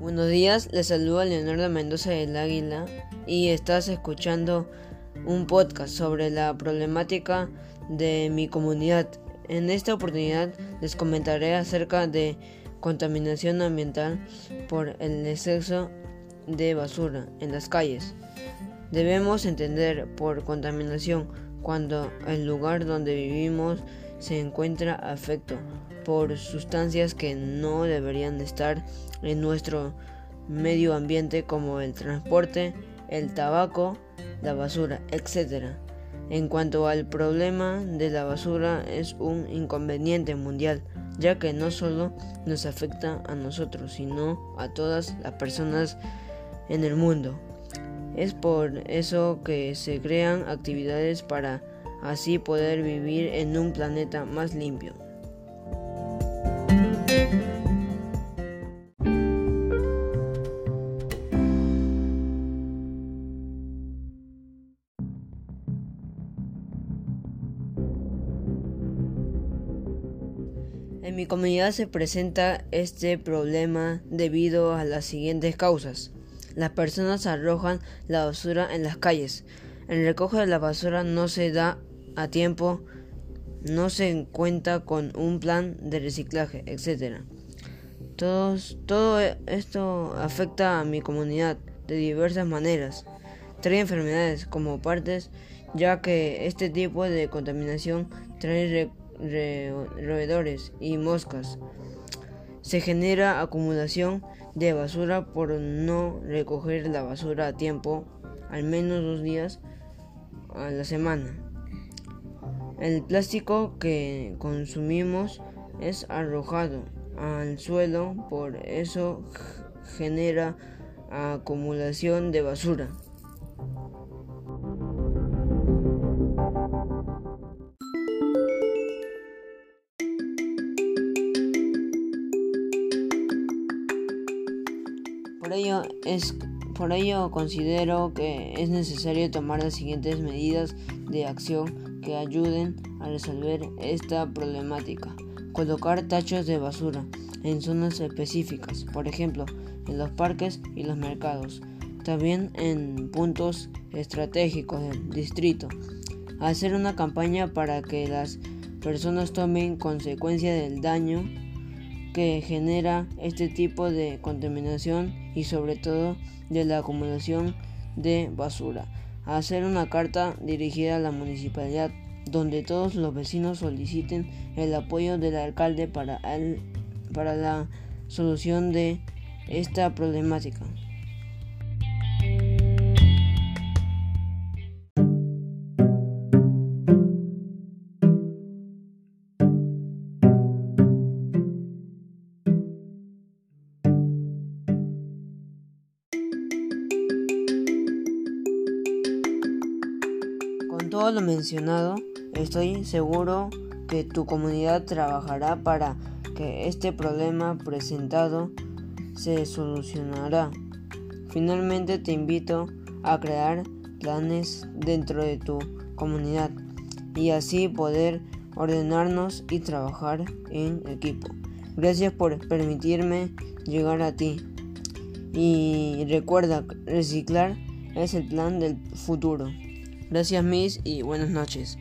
Buenos días, les saluda Leonardo Mendoza del Águila y estás escuchando un podcast sobre la problemática de mi comunidad. En esta oportunidad les comentaré acerca de contaminación ambiental por el exceso de basura en las calles. Debemos entender por contaminación cuando el lugar donde vivimos se encuentra afecto por sustancias que no deberían estar en nuestro medio ambiente como el transporte, el tabaco, la basura, etc. En cuanto al problema de la basura es un inconveniente mundial, ya que no solo nos afecta a nosotros, sino a todas las personas en el mundo. Es por eso que se crean actividades para así poder vivir en un planeta más limpio. En mi comunidad se presenta este problema debido a las siguientes causas. Las personas arrojan la basura en las calles. El recoge de la basura no se da a tiempo, no se cuenta con un plan de reciclaje, etc. todo esto afecta a mi comunidad de diversas maneras. Trae enfermedades como partes, ya que este tipo de contaminación trae roedores y moscas. Se genera acumulación de basura por no recoger la basura a tiempo, al menos dos días a la semana. El plástico que consumimos es arrojado al suelo, por eso genera acumulación de basura. Por ello, es, por ello considero que es necesario tomar las siguientes medidas de acción que ayuden a resolver esta problemática. Colocar tachos de basura en zonas específicas, por ejemplo, en los parques y los mercados. También en puntos estratégicos del distrito. Hacer una campaña para que las personas tomen consecuencia del daño que genera este tipo de contaminación y sobre todo de la acumulación de basura. Hacer una carta dirigida a la municipalidad donde todos los vecinos soliciten el apoyo del alcalde para, el, para la solución de esta problemática. Todo lo mencionado, estoy seguro que tu comunidad trabajará para que este problema presentado se solucionará. Finalmente te invito a crear planes dentro de tu comunidad y así poder ordenarnos y trabajar en equipo. Gracias por permitirme llegar a ti. Y recuerda, reciclar es el plan del futuro. Gracias Miss y buenas noches.